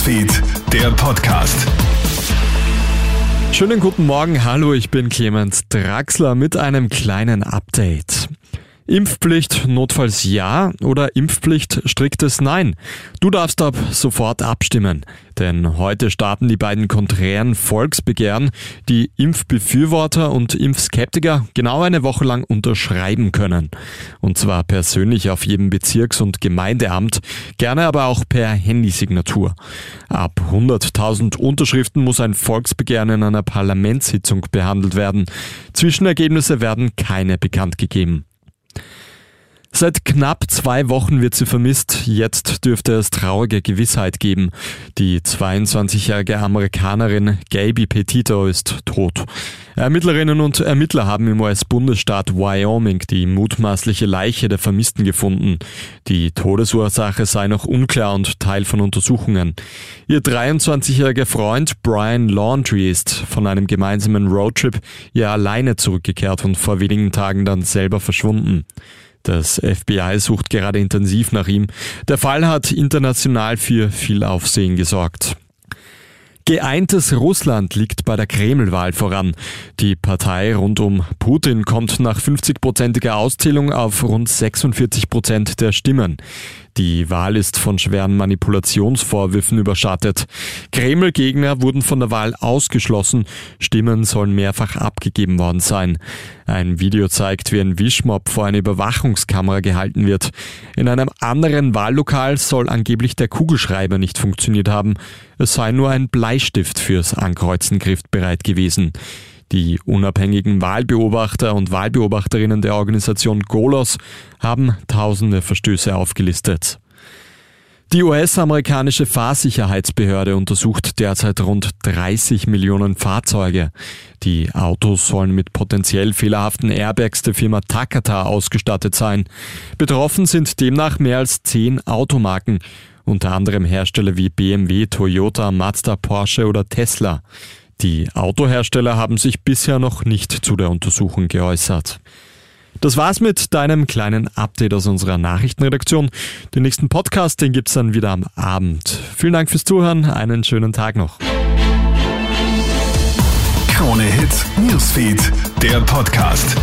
Newsfeed, der Podcast. Schönen guten Morgen, hallo, ich bin Clemens Draxler mit einem kleinen Update. Impfpflicht notfalls ja oder Impfpflicht striktes Nein. Du darfst ab sofort abstimmen. Denn heute starten die beiden konträren Volksbegehren, die Impfbefürworter und Impfskeptiker genau eine Woche lang unterschreiben können. Und zwar persönlich auf jedem Bezirks- und Gemeindeamt, gerne aber auch per Handysignatur. Ab 100.000 Unterschriften muss ein Volksbegehren in einer Parlamentssitzung behandelt werden. Zwischenergebnisse werden keine bekannt gegeben. Seit knapp zwei Wochen wird sie vermisst. Jetzt dürfte es traurige Gewissheit geben. Die 22-jährige Amerikanerin Gaby Petito ist tot. Ermittlerinnen und Ermittler haben im US-Bundesstaat Wyoming die mutmaßliche Leiche der Vermissten gefunden. Die Todesursache sei noch unklar und Teil von Untersuchungen. Ihr 23-jähriger Freund Brian Laundrie ist von einem gemeinsamen Roadtrip ja alleine zurückgekehrt und vor wenigen Tagen dann selber verschwunden. Das FBI sucht gerade intensiv nach ihm. Der Fall hat international für viel Aufsehen gesorgt. Geeintes Russland liegt bei der Kreml-Wahl voran. Die Partei rund um Putin kommt nach 50-prozentiger Auszählung auf rund 46 Prozent der Stimmen. Die Wahl ist von schweren Manipulationsvorwürfen überschattet. Kreml-Gegner wurden von der Wahl ausgeschlossen. Stimmen sollen mehrfach abgegeben worden sein. Ein Video zeigt, wie ein Wischmob vor einer Überwachungskamera gehalten wird. In einem anderen Wahllokal soll angeblich der Kugelschreiber nicht funktioniert haben. Es sei nur ein Bleistift fürs Ankreuzen griffbereit gewesen. Die unabhängigen Wahlbeobachter und Wahlbeobachterinnen der Organisation Golos haben tausende Verstöße aufgelistet. Die US-amerikanische Fahrsicherheitsbehörde untersucht derzeit rund 30 Millionen Fahrzeuge. Die Autos sollen mit potenziell fehlerhaften Airbags der Firma Takata ausgestattet sein. Betroffen sind demnach mehr als zehn Automarken, unter anderem Hersteller wie BMW, Toyota, Mazda, Porsche oder Tesla. Die Autohersteller haben sich bisher noch nicht zu der Untersuchung geäußert. Das war's mit deinem kleinen Update aus unserer Nachrichtenredaktion. Den nächsten Podcast, den gibt's dann wieder am Abend. Vielen Dank fürs Zuhören, einen schönen Tag noch. Krone Hits, Newsfeed, der Podcast.